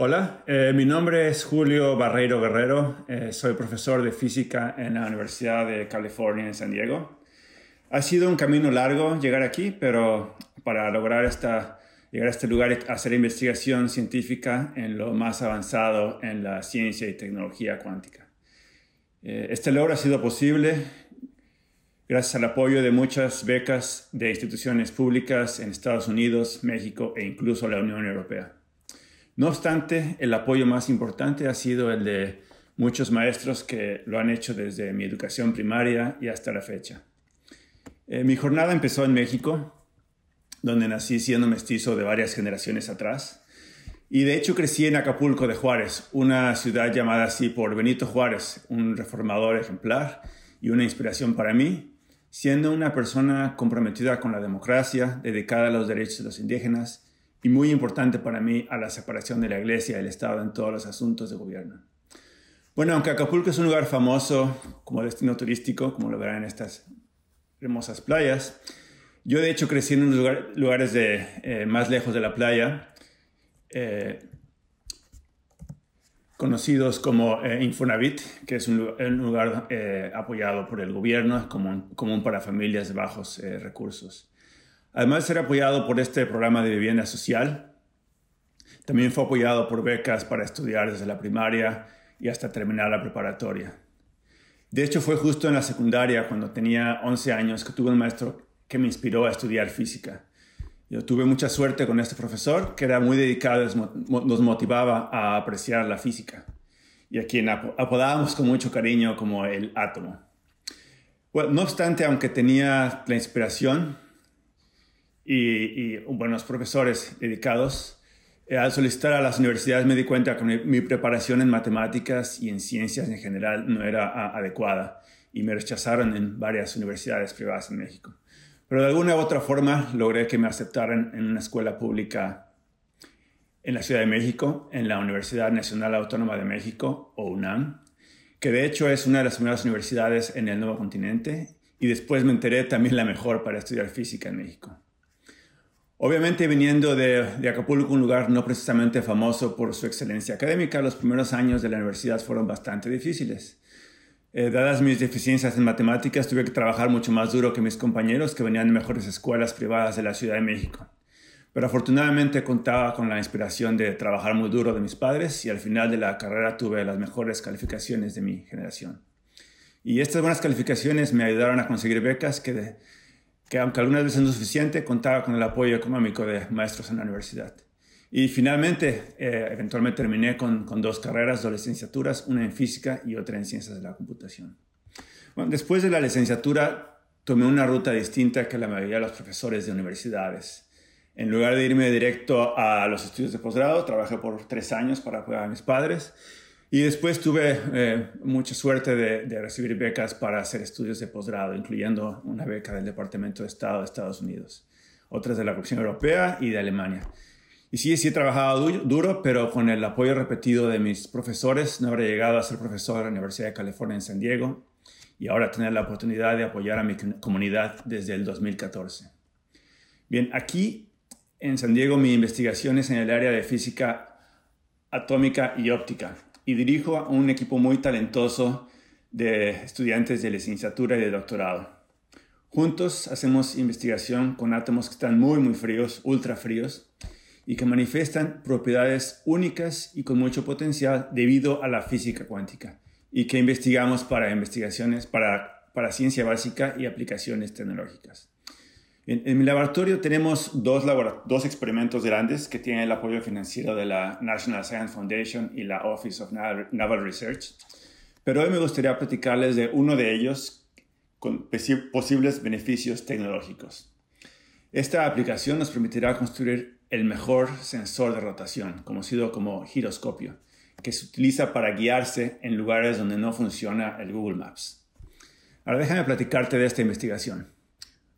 Hola, eh, mi nombre es Julio Barreiro Guerrero, eh, soy profesor de física en la Universidad de California en San Diego. Ha sido un camino largo llegar aquí, pero para lograr esta, llegar a este lugar hacer investigación científica en lo más avanzado en la ciencia y tecnología cuántica. Eh, este logro ha sido posible gracias al apoyo de muchas becas de instituciones públicas en Estados Unidos, México e incluso la Unión Europea. No obstante, el apoyo más importante ha sido el de muchos maestros que lo han hecho desde mi educación primaria y hasta la fecha. Eh, mi jornada empezó en México, donde nací siendo mestizo de varias generaciones atrás. Y de hecho crecí en Acapulco de Juárez, una ciudad llamada así por Benito Juárez, un reformador ejemplar y una inspiración para mí, siendo una persona comprometida con la democracia, dedicada a los derechos de los indígenas y muy importante para mí a la separación de la iglesia y el Estado en todos los asuntos de gobierno. Bueno, aunque Acapulco es un lugar famoso como destino turístico, como lo verán en estas hermosas playas, yo de hecho crecí en unos lugares eh, más lejos de la playa, eh, conocidos como eh, Infonavit, que es un, lugar apoyado por el gobierno, como común para familias de bajos recursos. Además de ser apoyado por este programa de vivienda social, también fue apoyado por becas para estudiar desde la primaria y hasta terminar la preparatoria. De hecho, fue justo en la secundaria, cuando tenía 11 años, que tuve un maestro que me inspiró a estudiar física. Yo tuve mucha suerte con este profesor, que era muy dedicado, nos motivaba a apreciar la física, y a quien apodábamos con mucho cariño como el átomo. Bueno, no obstante, aunque tenía la inspiración, y, buenos profesores dedicados. Eh, al solicitar a las universidades me di cuenta que mi, preparación en matemáticas y en ciencias en general no era adecuada y me rechazaron en varias universidades privadas en México. Pero de alguna u otra forma logré que me aceptaran en una escuela pública en la Ciudad de México, en la Universidad Nacional Autónoma de México, o UNAM, que de hecho es una de las primeras universidades en el nuevo continente, y después me enteré también la mejor para estudiar física en México. Obviamente viniendo de, Acapulco, un lugar no precisamente famoso por su excelencia académica, los primeros años de la universidad fueron bastante difíciles. Eh, dadas mis deficiencias en matemáticas, tuve que trabajar mucho más duro que mis compañeros que venían de mejores escuelas privadas de la Ciudad de México. Pero afortunadamente contaba con la inspiración de trabajar muy duro de mis padres y al final de la carrera tuve las mejores calificaciones de mi generación. Y estas buenas calificaciones me ayudaron a conseguir becas que que aunque algunas veces no suficiente, contaba con el apoyo económico de maestros en la universidad. Y finalmente, eh, eventualmente terminé con, con, dos carreras, dos licenciaturas, una en física y otra en ciencias de la computación. Bueno, después de la licenciatura, tomé una ruta distinta que la mayoría de los profesores de universidades. En lugar de irme directo a los estudios de posgrado, trabajé por tres años para apoyar a mis padres y después tuve eh, mucha suerte de, recibir becas para hacer estudios de posgrado, incluyendo una beca del Departamento de Estado de Estados Unidos, otras de la Comisión Europea y de Alemania. Y sí, sí he trabajado duro, pero con el apoyo repetido de mis profesores no habría llegado a ser profesor en la Universidad de California en San Diego y ahora tener la oportunidad de apoyar a mi comunidad desde el 2014. Bien, aquí en San Diego mi investigación es en el área de física atómica y óptica y dirijo a un equipo muy talentoso de estudiantes de licenciatura y de doctorado. Juntos hacemos investigación con átomos que están muy, muy fríos, ultra fríos, y que manifiestan propiedades únicas y con mucho potencial debido a la física cuántica, y que investigamos para investigaciones, para, para ciencia básica y aplicaciones tecnológicas. En, mi laboratorio tenemos dos, dos experimentos grandes que tienen el apoyo financiero de la National Science Foundation y la Office of Naval Research. Pero hoy me gustaría platicarles de uno de ellos con posibles beneficios tecnológicos. Esta aplicación nos permitirá construir el mejor sensor de rotación, conocido como giroscopio, que se utiliza para guiarse en lugares donde no funciona el Google Maps. Ahora déjame platicarte de esta investigación.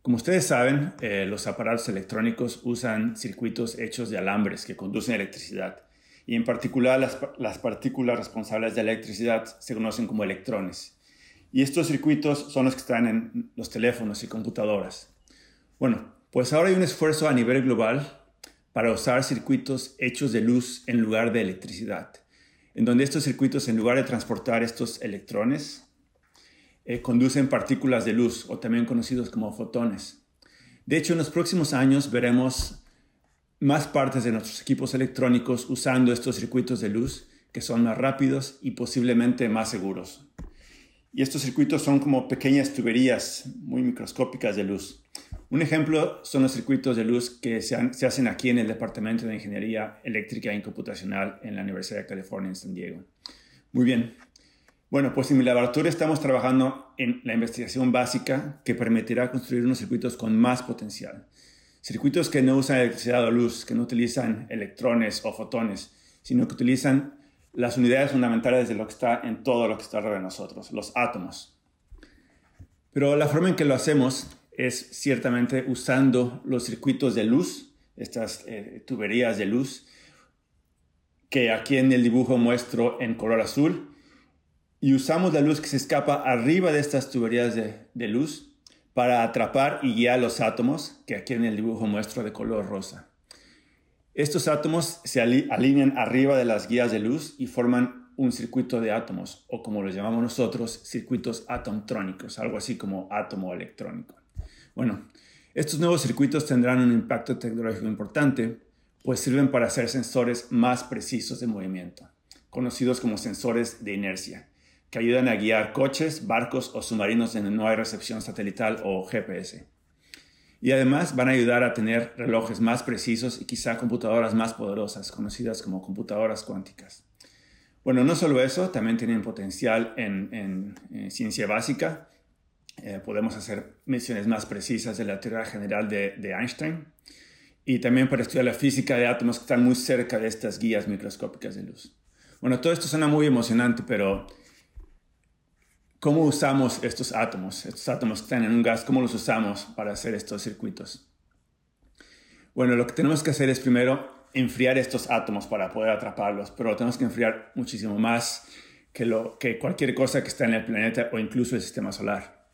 Como ustedes saben, eh, los aparatos electrónicos usan circuitos hechos de alambres que conducen electricidad y en particular las, las, partículas responsables de electricidad se conocen como electrones. Y estos circuitos son los que están en los teléfonos y computadoras. Bueno, pues ahora hay un esfuerzo a nivel global para usar circuitos hechos de luz en lugar de electricidad, en donde estos circuitos, en lugar de transportar estos electrones, eh, conducen partículas de luz, o también conocidos como fotones. De hecho, en los próximos años veremos más partes de nuestros equipos electrónicos usando estos circuitos de luz que son más rápidos y posiblemente más seguros. Y estos circuitos son como pequeñas tuberías muy microscópicas de luz. Un ejemplo son los circuitos de luz que se, hacen aquí en el Departamento de Ingeniería Eléctrica y Computacional en la Universidad de California en San Diego. Muy bien. Bueno, pues en mi laboratorio estamos trabajando en la investigación básica que permitirá construir unos circuitos con más potencial. Circuitos que no usan electricidad o luz, que no utilizan electrones o fotones, sino que utilizan las unidades fundamentales de lo que está en todo lo que está alrededor de nosotros, los átomos. Pero la forma en que lo hacemos es ciertamente usando los circuitos de luz, estas eh, tuberías de luz, que aquí en el dibujo muestro en color azul, y usamos la luz que se escapa arriba de estas tuberías de, luz para atrapar y guiar los átomos, que aquí en el dibujo muestro de color rosa. Estos átomos se alinean arriba de las guías de luz y forman un circuito de átomos, o como los llamamos nosotros, circuitos atomtrónicos, algo así como átomo electrónico. Bueno, estos nuevos circuitos tendrán un impacto tecnológico importante, pues sirven para hacer sensores más precisos de movimiento, conocidos como sensores de inercia, que ayudan a guiar coches, barcos o submarinos donde no hay recepción satelital o GPS. Y además van a ayudar a tener relojes más precisos y quizá computadoras más poderosas, conocidas como computadoras cuánticas. Bueno, no solo eso, también tienen potencial en, ciencia básica. Eh, podemos hacer misiones más precisas de la teoría general de, de Einstein y también para estudiar la física de átomos que están muy cerca de estas guías microscópicas de luz. Bueno, todo esto suena muy emocionante, pero ¿Cómo usamos estos átomos? Estos átomos que están en un gas, ¿cómo los usamos para hacer estos circuitos? Bueno, lo que tenemos que hacer es primero enfriar estos átomos para poder atraparlos, pero tenemos que enfriar muchísimo más que, lo, que cualquier cosa que está en el planeta o incluso el sistema solar.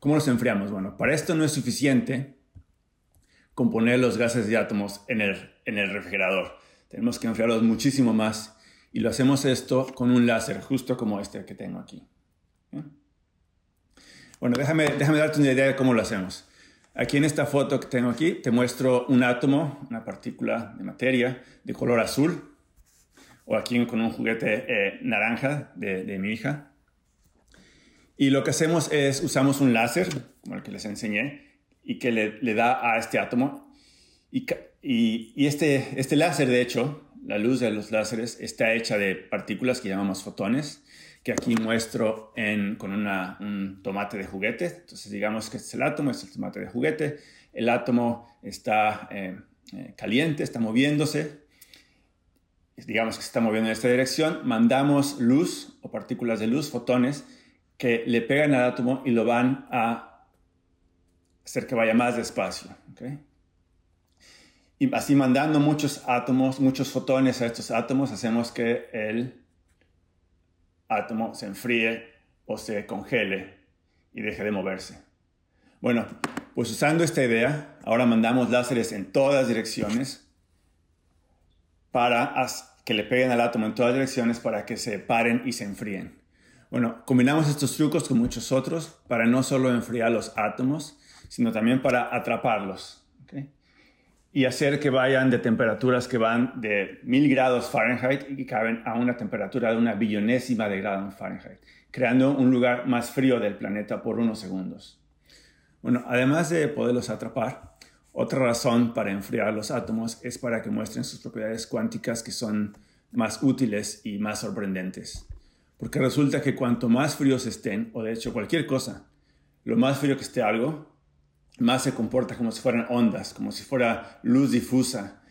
¿Cómo los enfriamos? Bueno, para esto no es suficiente componer los gases de átomos en el, en el refrigerador. Tenemos que enfriarlos muchísimo más y lo hacemos esto con un láser, justo como este que tengo aquí. Bueno, déjame, déjame darte una idea de cómo lo hacemos. Aquí en esta foto que tengo aquí, te muestro un átomo, una partícula de materia de color azul, o aquí con un juguete eh, naranja de, mi hija. Y lo que hacemos es, usamos un láser, como el que les enseñé, y que le, da a este átomo. Y, y, este, este láser, de hecho, la luz de los láseres está hecha de partículas que llamamos fotones, que aquí muestro con un tomate de juguete. Entonces digamos que este es el átomo, este es el tomate de juguete. El átomo está eh, eh, caliente, está moviéndose. Digamos que se está moviendo en esta dirección. Mandamos luz o partículas de luz, fotones, que le pegan al átomo y lo van a hacer que vaya más despacio. Y así mandando muchos átomos, muchos fotones a estos átomos, hacemos que el átomo se enfríe o se congele y deje de moverse. Bueno, pues usando esta idea, ahora mandamos láseres en todas direcciones para que le peguen al átomo en todas direcciones para que se paren y se enfríen. Bueno, combinamos estos trucos con muchos otros para no solo enfriar los átomos, sino también para atraparlos y hacer que vayan de temperaturas que van de 1000 grados Fahrenheit y que caben a una temperatura de una billonésima de grado Fahrenheit, creando un lugar más frío del planeta por unos segundos. Bueno, además de poderlos atrapar, otra razón para enfriar los átomos es para que muestren sus propiedades cuánticas que son más útiles y más sorprendentes. Porque resulta que cuanto más fríos estén, o de hecho cualquier cosa, lo más frío que esté algo, más se comporta como si fueran ondas, como si fuera luz difusa,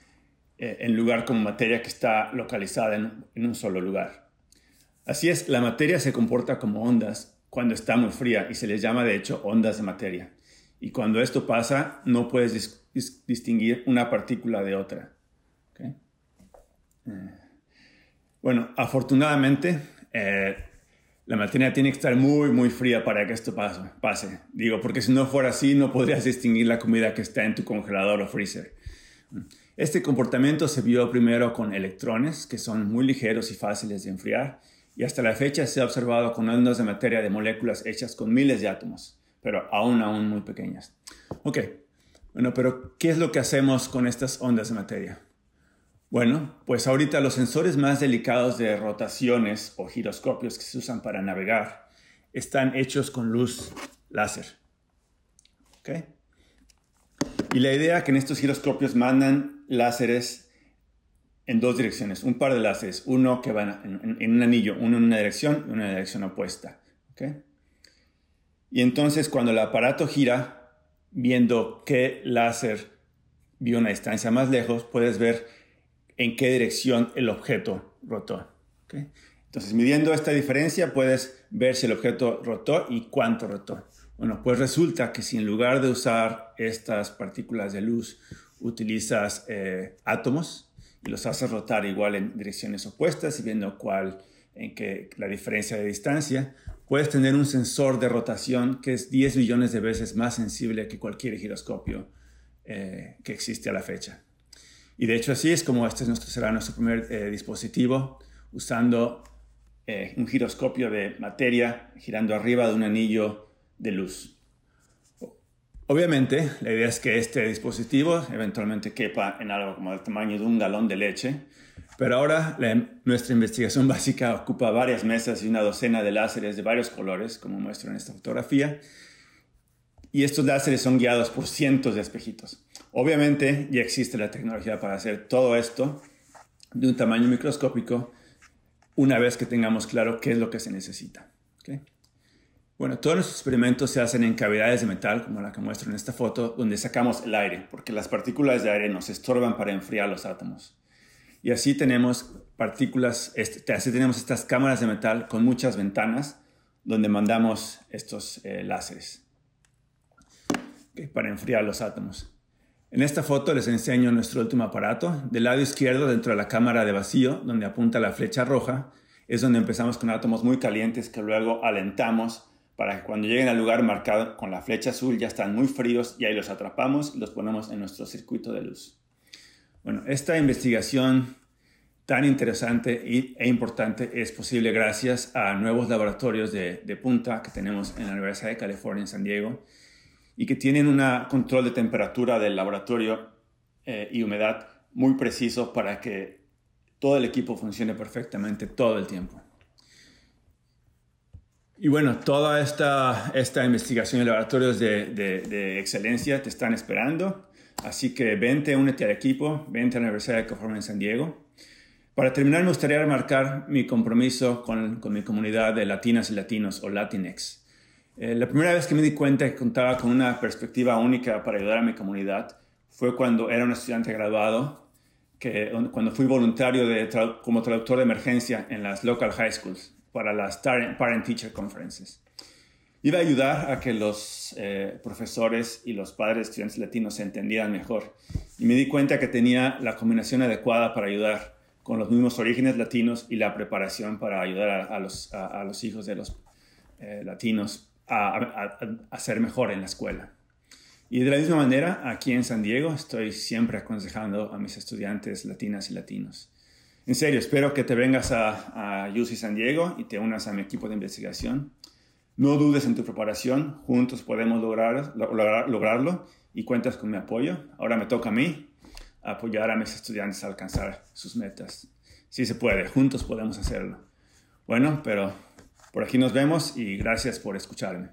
eh, en lugar como materia que está localizada en, un solo lugar. Así es, la materia se comporta como ondas cuando está muy fría y se les llama de hecho ondas de materia. Y cuando esto pasa, no puedes distinguir una partícula de otra. Eh, bueno, afortunadamente, eh, la materia tiene que estar muy, muy fría para que esto pase. Digo, porque si no fuera así, no podrías distinguir la comida que está en tu congelador o freezer. Este comportamiento se vio primero con electrones, que son muy ligeros y fáciles de enfriar, y hasta la fecha se ha observado con ondas de materia de moléculas hechas con miles de átomos, pero aún, aún muy pequeñas. Ok, bueno, pero ¿qué es lo que hacemos con estas ondas de materia? Bueno, pues ahorita los sensores más delicados de rotaciones o giroscopios que se usan para navegar están hechos con luz láser. Y la idea es que en estos giroscopios mandan láseres en dos direcciones, un par de láseres, uno que va en, un anillo, uno en una dirección y uno en la dirección opuesta. Y entonces cuando el aparato gira, viendo qué láser vio una distancia más lejos, puedes ver en qué dirección el objeto rotó. Entonces, midiendo esta diferencia, puedes ver si el objeto rotó y cuánto rotó. Bueno, pues resulta que si en lugar de usar estas partículas de luz utilizas eh, átomos y los haces rotar igual en direcciones opuestas y viendo cuál, en qué la diferencia de distancia, puedes tener un sensor de rotación que es 10 billones de veces más sensible que cualquier giroscopio eh, que existe a la fecha. Y de hecho así es como este es nuestro, será nuestro primer eh, dispositivo usando un giroscopio de materia girando arriba de un anillo de luz. Obviamente, la idea es que este dispositivo eventualmente quepa en algo como el tamaño de un galón de leche, pero ahora nuestra investigación básica ocupa varias mesas y una docena de láseres de varios colores, como muestro en esta fotografía, y estos láseres son guiados por cientos de espejitos. Obviamente ya existe la tecnología para hacer todo esto de un tamaño microscópico una vez que tengamos claro qué es lo que se necesita. Bueno, todos los experimentos se hacen en cavidades de metal, como la que muestro en esta foto, donde sacamos el aire, porque las partículas de aire nos estorban para enfriar los átomos. Y así tenemos partículas, este, así tenemos estas cámaras de metal con muchas ventanas donde mandamos estos eh, láseres para enfriar los átomos. En esta foto les enseño nuestro último aparato. Del lado izquierdo, dentro de la cámara de vacío, donde apunta la flecha roja, es donde empezamos con átomos muy calientes que luego alentamos para que cuando lleguen al lugar marcado con la flecha azul ya están muy fríos y ahí los atrapamos y los ponemos en nuestro circuito de luz. Bueno, esta investigación tan interesante e importante es posible gracias a nuevos laboratorios de, punta que tenemos en la Universidad de California en San Diego y que tienen un control de temperatura del laboratorio eh, y humedad muy preciso para que todo el equipo funcione perfectamente todo el tiempo. Y bueno, toda esta, esta investigación en laboratorios de, de, excelencia te están esperando. Así que vente, únete al equipo, vente a la Universidad de California en San Diego. Para terminar, me gustaría remarcar mi compromiso con, con mi comunidad de latinas y latinos o Latinx. Eh, la primera vez que me di cuenta que contaba con una perspectiva única para ayudar a mi comunidad fue cuando era un estudiante graduado, que, cuando fui voluntario de, como traductor de emergencia en las local high schools para las Parent Teacher Conferences. Iba a ayudar a que los eh, profesores y los padres de estudiantes latinos se entendieran mejor. Y me di cuenta que tenía la combinación adecuada para ayudar con los mismos orígenes latinos y la preparación para ayudar a, los, a, los, hijos de los eh, latinos a, a, ser mejor en la escuela. Y de la misma manera, aquí en San Diego estoy siempre aconsejando a mis estudiantes latinas y latinos. En serio, espero que te vengas a, a UC San Diego y te unas a mi equipo de investigación. No dudes en tu preparación, juntos podemos lograr, lograrlo y cuentas con mi apoyo. Ahora me toca a mí apoyar a mis estudiantes a alcanzar sus metas. Sí se puede, juntos podemos hacerlo. Bueno, pero por aquí nos vemos y gracias por escucharme.